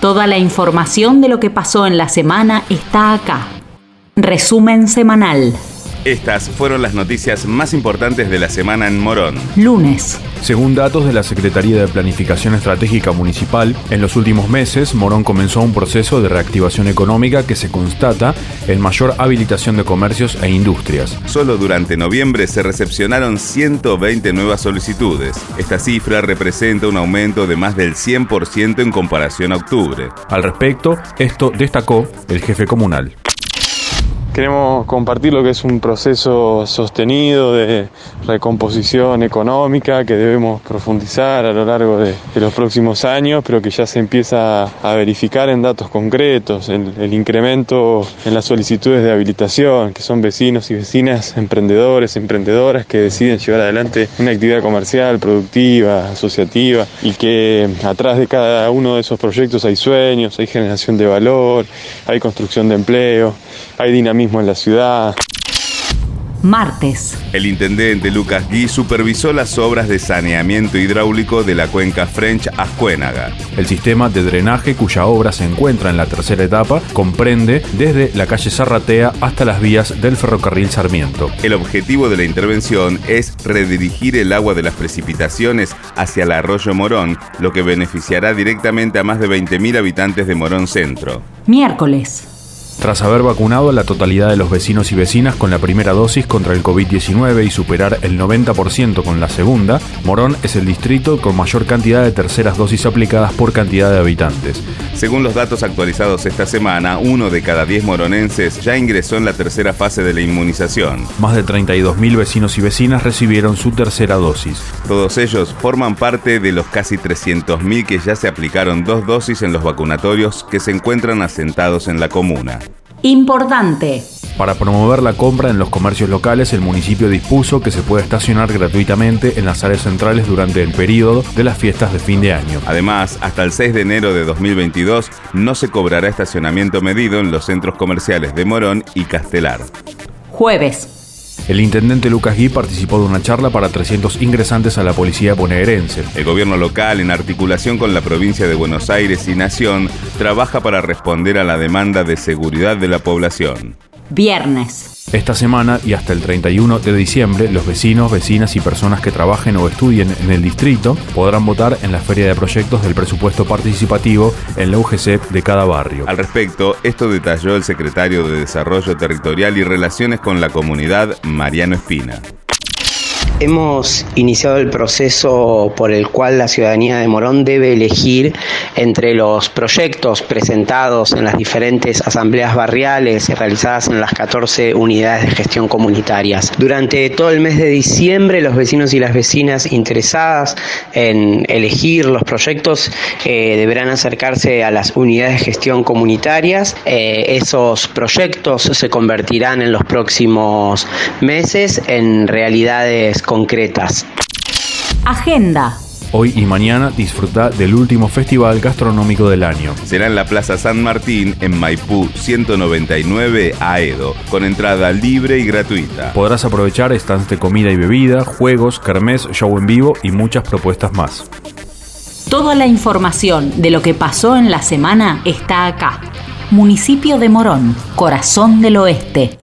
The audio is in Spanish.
Toda la información de lo que pasó en la semana está acá. Resumen semanal. Estas fueron las noticias más importantes de la semana en Morón. Lunes. Según datos de la Secretaría de Planificación Estratégica Municipal, en los últimos meses Morón comenzó un proceso de reactivación económica que se constata en mayor habilitación de comercios e industrias. Solo durante noviembre se recepcionaron 120 nuevas solicitudes. Esta cifra representa un aumento de más del 100% en comparación a octubre. Al respecto, esto destacó el jefe comunal. Queremos compartir lo que es un proceso sostenido de recomposición económica que debemos profundizar a lo largo de, los próximos años, pero que ya se empieza a verificar en datos concretos, el, el, incremento en las solicitudes de habilitación, que son vecinos y vecinas, emprendedores, emprendedoras que deciden llevar adelante una actividad comercial, productiva, asociativa, y que atrás de cada uno de esos proyectos hay sueños, hay generación de valor, hay construcción de empleo, hay dinamismo en la ciudad. Martes. El intendente Lucas Gui supervisó las obras de saneamiento hidráulico de la cuenca French Ascuénaga. El sistema de drenaje cuya obra se encuentra en la tercera etapa comprende desde la calle Zarratea hasta las vías del ferrocarril Sarmiento. El objetivo de la intervención es redirigir el agua de las precipitaciones hacia el arroyo Morón, lo que beneficiará directamente a más de 20.000 habitantes de Morón Centro. Miércoles. Tras haber vacunado a la totalidad de los vecinos y vecinas con la primera dosis contra el COVID-19 y superar el 90% con la segunda, Morón es el distrito con mayor cantidad de terceras dosis aplicadas por cantidad de habitantes. Según los datos actualizados esta semana, uno de cada 10 moronenses ya ingresó en la tercera fase de la inmunización. Más de 32.000 vecinos y vecinas recibieron su tercera dosis. Todos ellos forman parte de los casi 300.000 que ya se aplicaron dos dosis en los vacunatorios que se encuentran asentados en la comuna. Importante. Para promover la compra en los comercios locales, el municipio dispuso que se pueda estacionar gratuitamente en las áreas centrales durante el periodo de las fiestas de fin de año. Además, hasta el 6 de enero de 2022 no se cobrará estacionamiento medido en los centros comerciales de Morón y Castelar. Jueves. El intendente Lucas Gui participó de una charla para 300 ingresantes a la policía bonaerense. El gobierno local, en articulación con la provincia de Buenos Aires y Nación, trabaja para responder a la demanda de seguridad de la población. Viernes. Esta semana y hasta el 31 de diciembre, los vecinos, vecinas y personas que trabajen o estudien en el distrito podrán votar en la Feria de Proyectos del Presupuesto Participativo en la UGC de cada barrio. Al respecto, esto detalló el secretario de Desarrollo Territorial y Relaciones con la Comunidad, Mariano Espina. Hemos iniciado el proceso por el cual la ciudadanía de Morón debe elegir entre los proyectos presentados en las diferentes asambleas barriales realizadas en las 14 unidades de gestión comunitarias. Durante todo el mes de diciembre, los vecinos y las vecinas interesadas en elegir los proyectos eh, deberán acercarse a las unidades de gestión comunitarias. Eh, esos proyectos se convertirán en los próximos meses en realidades concretas. Agenda. Hoy y mañana disfruta del último festival gastronómico del año. Será en la Plaza San Martín, en Maipú 199 Aedo, con entrada libre y gratuita. Podrás aprovechar stands de comida y bebida, juegos, kermés, show en vivo y muchas propuestas más. Toda la información de lo que pasó en la semana está acá. Municipio de Morón, Corazón del Oeste.